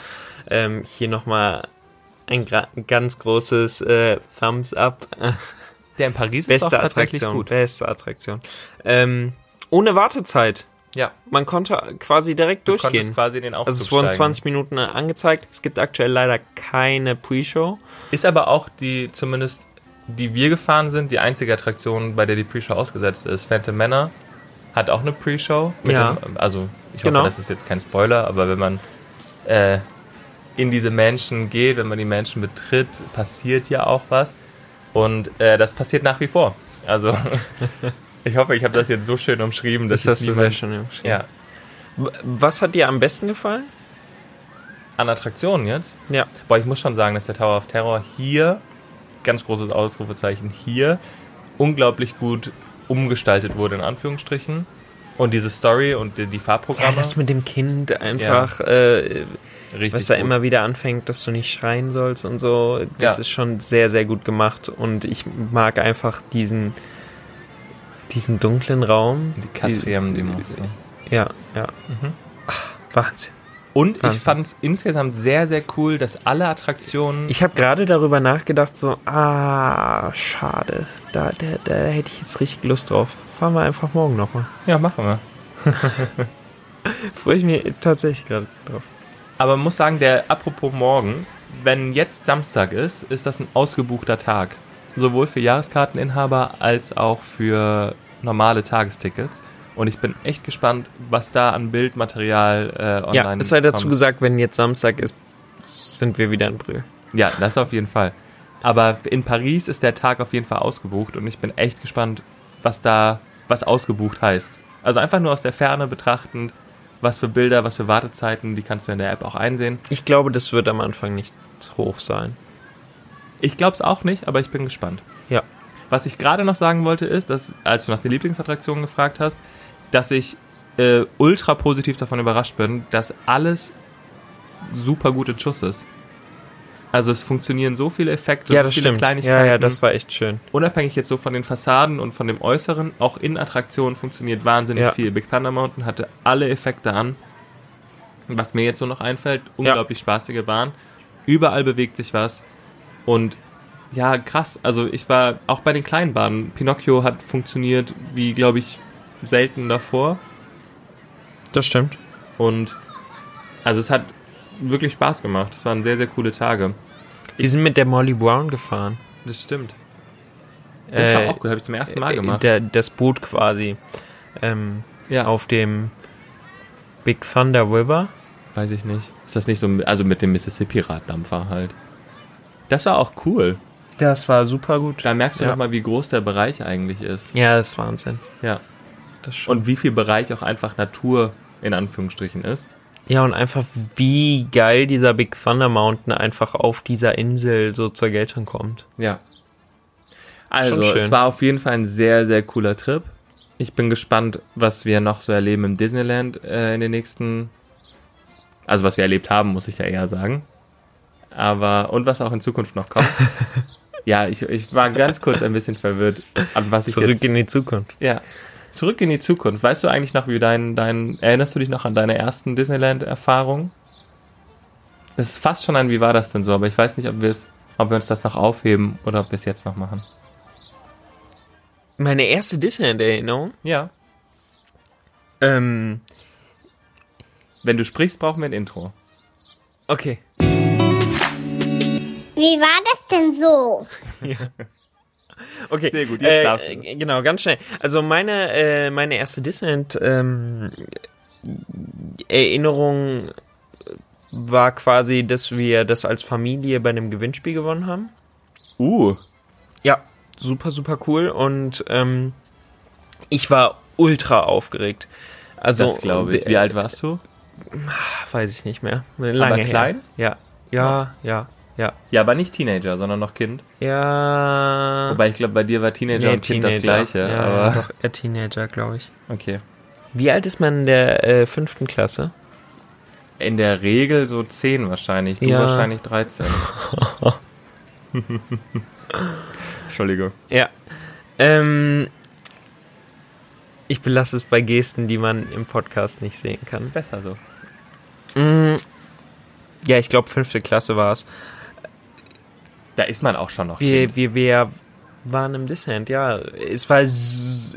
ähm, hier nochmal ein ganz großes äh, Thumbs up. *laughs* der in Paris ist Beste auch tatsächlich Attraktion. gut. Beste Attraktion. Ähm, ohne Wartezeit. Ja. Man konnte quasi direkt Du durchgehen. quasi den Aufzug Also es wurden steigen. 20 Minuten angezeigt. Es gibt aktuell leider keine Pre-Show. Ist aber auch die, zumindest die wir gefahren sind, die einzige Attraktion, bei der die Pre-Show ausgesetzt ist. Phantom Manor hat auch eine Pre-Show. Ja. Dem, also ich hoffe, Genau. das ist jetzt kein Spoiler, aber wenn man äh, in diese Menschen geht, wenn man die Menschen betritt, passiert ja auch was. Und äh, das passiert nach wie vor. Also *laughs* ich hoffe, ich habe das jetzt so schön umschrieben, dass Das hast ich du sehr niemand, schön umschrieben. ja, Was hat dir am besten gefallen? an Attraktionen jetzt. Ja. Boah, ich muss schon sagen, dass der Tower of Terror hier, ganz großes Ausrufezeichen hier, unglaublich gut umgestaltet wurde, in Anführungsstrichen. Und diese Story und die, die Ja, Fahrprogramme. das mit dem Kind einfach, äh, richtig was da gut. immer wieder anfängt, dass du nicht schreien sollst und so, das Ja. ist schon sehr, sehr gut gemacht. Und ich mag einfach diesen, diesen dunklen Raum. Die Katriam-Demos. Ja, ja. Ach, Wahnsinn. Und ich Wahnsinn. fand es insgesamt sehr, sehr cool, dass alle Attraktionen. Ich habe gerade darüber nachgedacht, so, ah, schade. Da, da, da hätte ich jetzt richtig Lust drauf. Fahren wir einfach morgen nochmal. ja, machen wir. *laughs* Freue ich mich tatsächlich gerade drauf. Aber man muss sagen, der, apropos morgen, wenn jetzt Samstag ist, ist das ein ausgebuchter Tag. Sowohl für Jahreskarteninhaber als auch für normale Tagestickets. Und ich bin echt gespannt, was da an Bildmaterial äh, online Ja, es sei dazu kommt. gesagt, wenn jetzt Samstag ist, sind wir wieder in Brühl. Ja, das auf jeden Fall. Aber in Paris ist der Tag auf jeden Fall ausgebucht und ich bin echt gespannt, was da, was ausgebucht heißt. Also einfach nur aus der Ferne betrachtend, was für Bilder, was für Wartezeiten, die kannst du in der App auch einsehen. Ich glaube, das wird am Anfang nicht hoch sein. Ich glaube es auch nicht, aber ich bin gespannt. Ja. Was ich gerade noch sagen wollte, ist, dass, als du nach den Lieblingsattraktionen gefragt hast, dass ich äh, ultra positiv davon überrascht bin, dass alles super gut in Schuss ist. Also es funktionieren so viele Effekte, Ja, so das viele stimmt. Kleinigkeiten. Ja, ja, das war echt schön. unabhängig jetzt so von den Fassaden und von dem Äußeren, auch in Attraktionen funktioniert wahnsinnig Ja. viel. Big Thunder Mountain hatte alle Effekte an. Was mir jetzt so noch einfällt, unglaublich spaßige Bahn. Überall bewegt sich was. Und ja, krass. Also ich war auch bei den kleinen Bahnen. Pinocchio hat funktioniert wie, glaube ich, selten davor. Das stimmt. Und also es hat wirklich Spaß gemacht. Es waren sehr, sehr coole Tage. Wir sind mit der Molly Brown gefahren. Das stimmt. Das war Äh, auch cool. Habe ich zum ersten Mal äh, gemacht. Der, das Boot quasi. Ähm, ja, auf dem Big Thunder River. Weiß ich nicht. Ist das nicht so, also mit dem Mississippi-Raddampfer halt. Das war auch cool. Das war super gut. Da merkst du Ja. nochmal, wie groß der Bereich eigentlich ist. Ja, das ist Wahnsinn. Ja. Und wie viel Bereich auch einfach Natur in Anführungsstrichen ist. Ja, und einfach wie geil dieser Big Thunder Mountain einfach auf dieser Insel so zur Geltung kommt. Ja. Also, es war auf jeden Fall ein sehr, sehr cooler Trip. Ich bin gespannt, was wir noch so erleben im Disneyland äh, in den nächsten. Also, was wir erlebt haben, muss ich ja eher sagen. Aber, und was auch in Zukunft noch kommt. *laughs* ja, ich, ich war ganz kurz ein bisschen verwirrt, an was ich Zurück in die Zukunft. Ja. Zurück in die Zukunft. Weißt du eigentlich noch, wie dein, dein, erinnerst du dich noch an deine ersten Disneyland-Erfahrung? Es ist fast schon ein, wie war das denn so, aber ich weiß nicht, ob wir es, ob wir uns das noch aufheben oder ob wir es jetzt noch machen. Meine erste Disneyland-Erinnerung. Ja. Ähm, Wenn du sprichst, brauchen wir ein Intro. okay. Wie war das denn so? *laughs* Okay. Sehr gut, jetzt äh, darfst du. äh, Genau, ganz schnell. Also meine, äh, meine erste Disneyland ähm, Erinnerung war quasi, dass wir das als Familie bei einem Gewinnspiel gewonnen haben. Uh. Ja, super, super cool. Und ähm, ich war ultra aufgeregt. Also, Das glaube ich. Wie alt warst du? Weiß ich nicht mehr. Lange klein? Her. Ja, ja, ja, ja. Ja, aber nicht Teenager, sondern noch Kind. Ja. Wobei ich glaube, bei dir war Teenager Nee, und Kind das gleiche. Ja, aber ja, doch, eher Teenager, glaube ich. okay. Wie alt ist man in der äh, fünften Klasse? In der Regel so 10 wahrscheinlich. Du Ja. wahrscheinlich 13. *laughs* Entschuldigung. Ja. Ähm, ich belasse es bei Gesten, die man im Podcast nicht sehen kann. Ist besser so. Mm, ja, ich glaube, fünfte Klasse war es. Da ist man auch schon noch. Wir, wir, wir waren im Disneyland, ja. Es war, es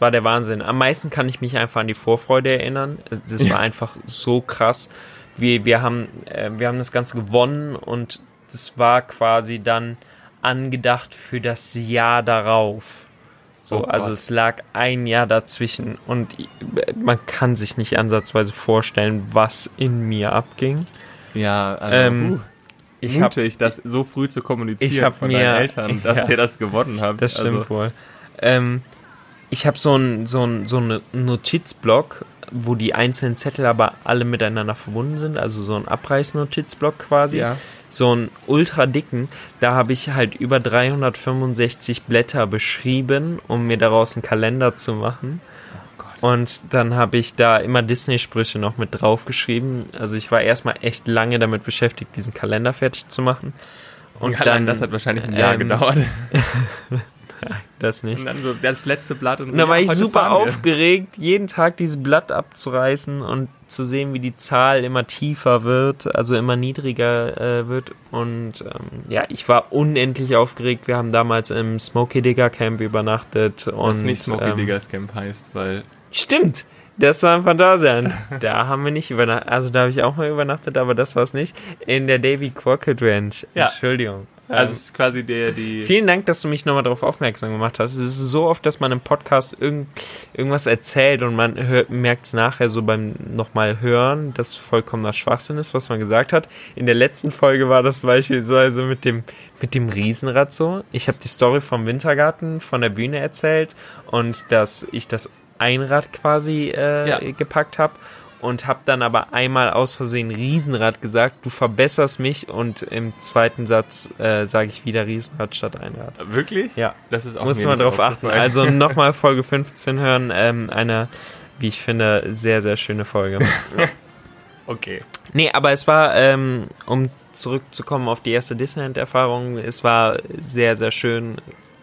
war der Wahnsinn. Am meisten kann ich mich einfach an die Vorfreude erinnern. Das war *laughs* einfach so krass. Wir, wir, haben, äh, wir haben das Ganze gewonnen und das war quasi dann angedacht für das Jahr darauf. So, Oh also es lag ein Jahr dazwischen und man kann sich nicht ansatzweise vorstellen, was in mir abging. Ja, also, Ähm, Ich hab, mutig, das so früh zu kommunizieren ich hab von mir- deinen Eltern, dass Ja. ihr das gewonnen habt. Das stimmt Also, wohl. Ähm, ich habe so ein so ein so einen Notizblock, wo die einzelnen Zettel aber alle miteinander verbunden sind, also so ein Abreißnotizblock quasi. Ja. So einen ultra dicken. Da habe ich halt über 365 Blätter beschrieben, um mir daraus einen Kalender zu machen. Und dann habe ich da immer Disney-Sprüche noch mit draufgeschrieben. Also ich war erstmal echt lange damit beschäftigt, diesen Kalender fertig zu machen. Und Und dann, das hat wahrscheinlich ein Jahr ähm, gedauert. *laughs* das nicht. Und dann so das letzte Blatt und so. Da war ja, ich super aufgeregt, jeden Tag dieses Blatt abzureißen und zu sehen, wie die Zahl immer tiefer wird, also immer niedriger äh, wird. Und ähm, ja, ich war unendlich aufgeregt. Wir haben damals im Smokey Digger Camp übernachtet. Und, Was nicht Smoky ähm, Diggers Camp heißt, weil Stimmt. Das war im Phantasialand. Da haben wir nicht übernachtet. Also da habe ich auch mal übernachtet, aber das war es nicht. In der Davy Crockett Ranch. Ja. Entschuldigung. Also es ist quasi der, die. Vielen Dank, dass du mich nochmal darauf aufmerksam gemacht hast. Es ist so oft, dass man im Podcast irgend, irgendwas erzählt und man merkt es nachher so beim nochmal hören, dass vollkommener Schwachsinn ist, was man gesagt hat. In der letzten Folge war das beispielsweise mit dem, mit dem Riesenrad so. Ich habe die Story vom Wintergarten von der Bühne erzählt und dass ich das Einrad quasi äh, Ja. gepackt habe und habe dann aber einmal aus Versehen Riesenrad gesagt, du verbesserst mich und im zweiten Satz äh, sage ich wieder Riesenrad statt Einrad. Wirklich? Ja, Das ist auch muss man drauf achten. Also *laughs* nochmal Folge 15 hören, ähm, eine, wie ich finde, sehr, sehr schöne Folge. *laughs* Okay. nee, aber es war, ähm, um zurückzukommen auf die erste Disneyland-Erfahrung, es war sehr, sehr schön.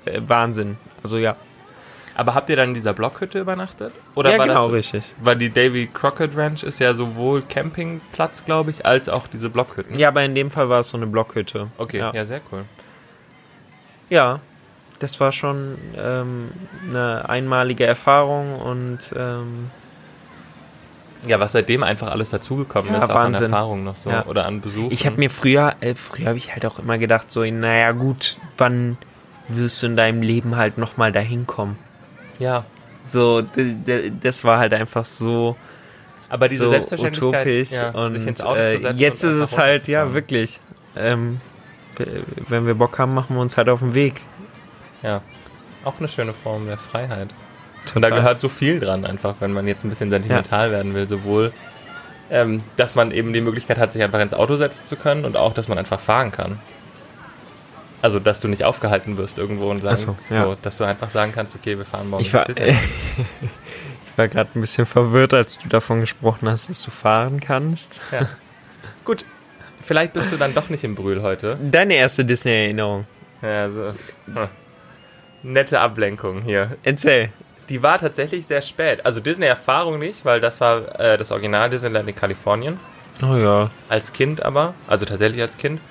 Äh, Wahnsinn. Also ja. Aber habt ihr dann in dieser Blockhütte übernachtet? Oder ja, war genau, das, richtig. Weil die Davy Crockett Ranch ist ja sowohl Campingplatz, glaube ich, als auch diese Blockhütten. Ja, aber in dem Fall war es so eine Blockhütte. Okay, Ja. ja, sehr cool. Ja, das war schon ähm, eine einmalige Erfahrung und ähm, Ja, was seitdem einfach alles dazugekommen Ja, ist, auch an Wahnsinn. Erfahrung noch so Ja. oder an Besuch. ich habe mir früher, äh, früher habe ich halt auch immer gedacht, so, naja gut, wann wirst du in deinem Leben halt nochmal dahin kommen? Ja, So, das war halt einfach so, aber diese so Selbstverständlichkeit, utopisch ja, und sich ins Auto äh, zu setzen jetzt und ist es halt, ja, wirklich. Ähm, wenn wir Bock haben, machen wir uns halt auf den Weg. Ja, auch eine schöne Form der Freiheit. Und da Total. gehört so viel dran, einfach, wenn man jetzt ein bisschen sentimental werden will. Sowohl, ähm, dass man eben die Möglichkeit hat, sich einfach ins Auto setzen zu können und auch, dass man einfach fahren kann. Also, dass du nicht aufgehalten wirst irgendwo und sagen, so, ja. so, dass du einfach sagen kannst, okay, wir fahren morgen. Ich war, *laughs* ich war gerade ein bisschen verwirrt, als du davon gesprochen hast, dass du fahren kannst. Gut, vielleicht bist du dann doch nicht im Brühl heute. Deine erste Disney-Erinnerung. Ja, so. hm. Nette Ablenkung hier. Erzähl. Die war tatsächlich sehr spät. Also Disney-Erfahrung nicht, weil das war äh, das Original Disneyland in Kalifornien. Oh ja. Als Kind aber, also tatsächlich als Kind.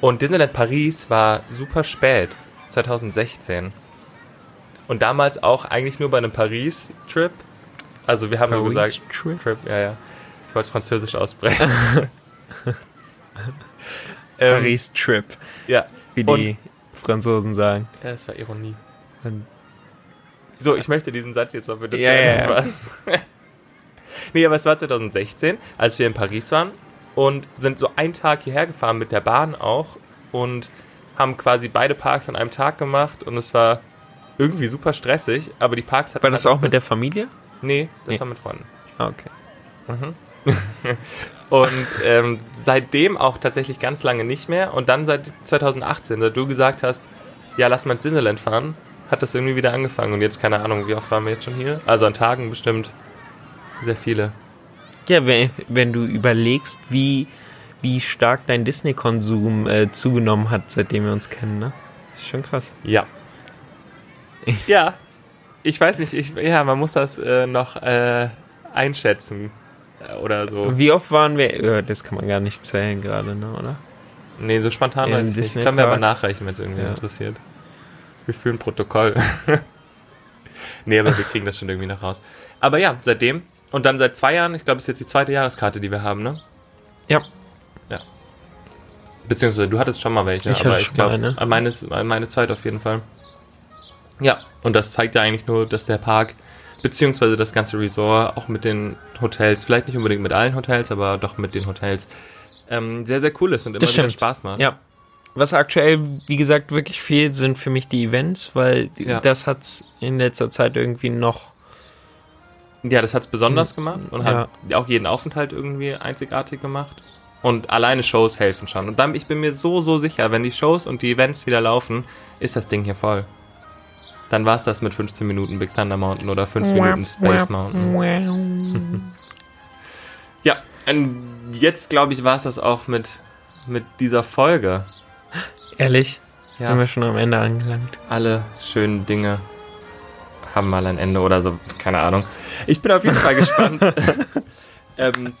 Und Disneyland Paris war super spät, 2016. Und damals auch eigentlich nur bei einem Paris-Trip. Also wir haben nur gesagt, Trip? Trip, ja, ja. Ich wollte es französisch aussprechen. *laughs* Ähm, Paris-Trip, Ja. wie Und- die Franzosen sagen. ja, das war Ironie. Und- So, ich möchte diesen Satz jetzt noch bitte Ja, zu Ende ja, ja. fassen. *laughs* nee, aber es war 2016, als wir in Paris waren und sind so einen Tag hierher gefahren mit der Bahn auch und haben quasi beide Parks an einem Tag gemacht und es war irgendwie super stressig, aber die Parks hatten War das halt auch mit der Familie? Nee, das Nee. war mit Freunden. Ah, Okay. *laughs* Und ähm, seitdem auch tatsächlich ganz lange nicht mehr. Und dann seit 2018, seit du gesagt hast, ja, lass mal ins Disneyland fahren, hat das irgendwie wieder angefangen. Und jetzt keine Ahnung, wie oft waren wir jetzt schon hier? Also an Tagen bestimmt sehr viele. Ja, wenn, wenn du überlegst, wie, wie stark dein Disney-Konsum äh, zugenommen hat, seitdem wir uns kennen, ne? Ist schon krass. Ja. *laughs* ja. Ich weiß nicht, ich, ja, man muss das äh, noch äh, einschätzen. äh, Oder so. Wie oft waren wir? Ja, das kann man gar nicht zählen gerade, ne, oder? Nee, so spontan weiß ich nicht. Können wir aber nachreichen, wenn es irgendwie Ja. interessiert. Wir führen Protokoll. *laughs* nee, aber wir kriegen das schon irgendwie noch raus. Aber ja, seitdem. Und dann seit zwei Jahren, ich glaube, es ist jetzt die zweite Jahreskarte, die wir haben, ne? Ja. Beziehungsweise du hattest schon mal welche, Ich aber hatte ich glaube, meine, meine zweite auf jeden Fall. Ja, und das zeigt ja eigentlich nur, dass der Park, beziehungsweise das ganze Resort, auch mit den Hotels, vielleicht nicht unbedingt mit allen Hotels, aber doch mit den Hotels, ähm, sehr, sehr cool ist und immer wieder. Spaß macht. Ja. Was aktuell, wie gesagt, wirklich fehlt, sind für mich die Events, weil Ja. das hat's in letzter Zeit irgendwie noch. Ja, das hat's besonders gemacht und Hm. Ja. hat auch jeden Aufenthalt irgendwie einzigartig gemacht. Und alleine Shows helfen schon. Und dann, ich bin mir so, so sicher, wenn die Shows und die Events wieder laufen, ist das Ding hier voll. Dann war's das mit 15 Minuten Big Thunder Mountain oder 5 Minuten Space Mountain. *laughs* Ja, und jetzt glaube ich, war's das auch mit, mit dieser Folge. Ehrlich, Ja. sind wir schon am Ende angelangt. Alle schönen Dinge haben mal ein Ende oder so, keine Ahnung. Ich bin auf jeden Fall gespannt. *laughs* ähm,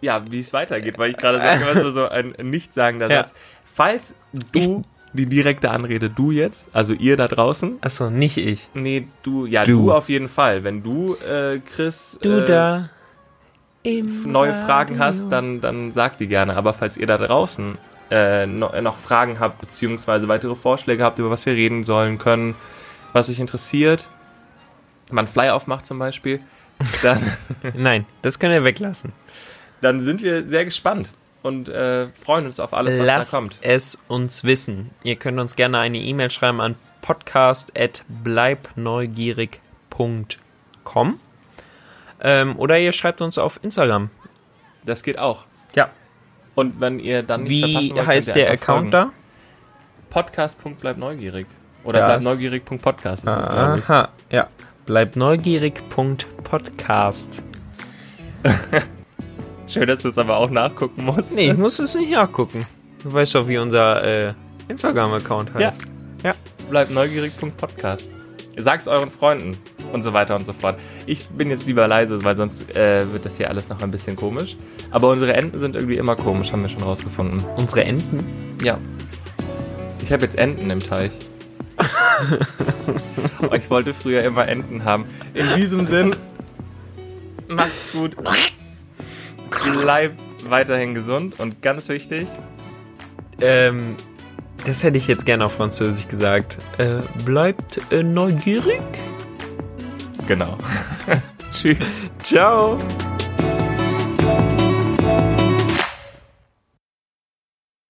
ja, wie es weitergeht, weil ich gerade sage, was so, so ein nichtssagender Ja. Satz. Falls du die direkte Anrede, du jetzt, also ihr da draußen, Achso, nicht ich. nee, du, ja, Du. du, auf jeden Fall. Wenn du, äh, Chris, Du äh, da. Neue Fragen hast, dann, dann sag die gerne. Aber falls ihr da draußen äh, noch, noch Fragen habt, beziehungsweise weitere Vorschläge habt, über was wir reden sollen können, was euch interessiert, man Flyer aufmacht zum Beispiel, *laughs* dann, Nein, das könnt ihr weglassen. dann sind wir sehr gespannt und äh, freuen uns auf alles, was Lasst da kommt. es uns wissen. Ihr könnt uns gerne eine E-Mail schreiben an podcast.bleibneugierig.com ähm, oder ihr schreibt uns auf Instagram. Das geht auch. Ja. Und wenn ihr dann Wie wollt, heißt der Account folgen. da? Podcast.bleib neugierig. Oder Das- bleibneugierig.podcast ist es, glaube ich. Aha, ja. Bleibt neugierig.podcast. *laughs* Schön, dass du es aber auch nachgucken musst. Nee, ich muss es nicht nachgucken. Du weißt doch, wie unser äh, Instagram-Account Ja. heißt. Ja. Bleibt neugierig.podcast. Sagt's euren Freunden und so weiter und so fort. Ich bin jetzt lieber leise, weil sonst äh, wird das hier alles noch ein bisschen komisch. Aber unsere Enten sind irgendwie immer komisch, haben wir schon rausgefunden. Unsere Enten. Ja. Ich habe jetzt Enten im Teich. *laughs* ich wollte früher immer Enten haben. In diesem Sinn, macht's gut. Bleibt weiterhin gesund und ganz wichtig, Ähm, das hätte ich jetzt gerne auf Französisch gesagt. Äh, bleibt äh, neugierig. genau. *laughs* Tschüss. Ciao.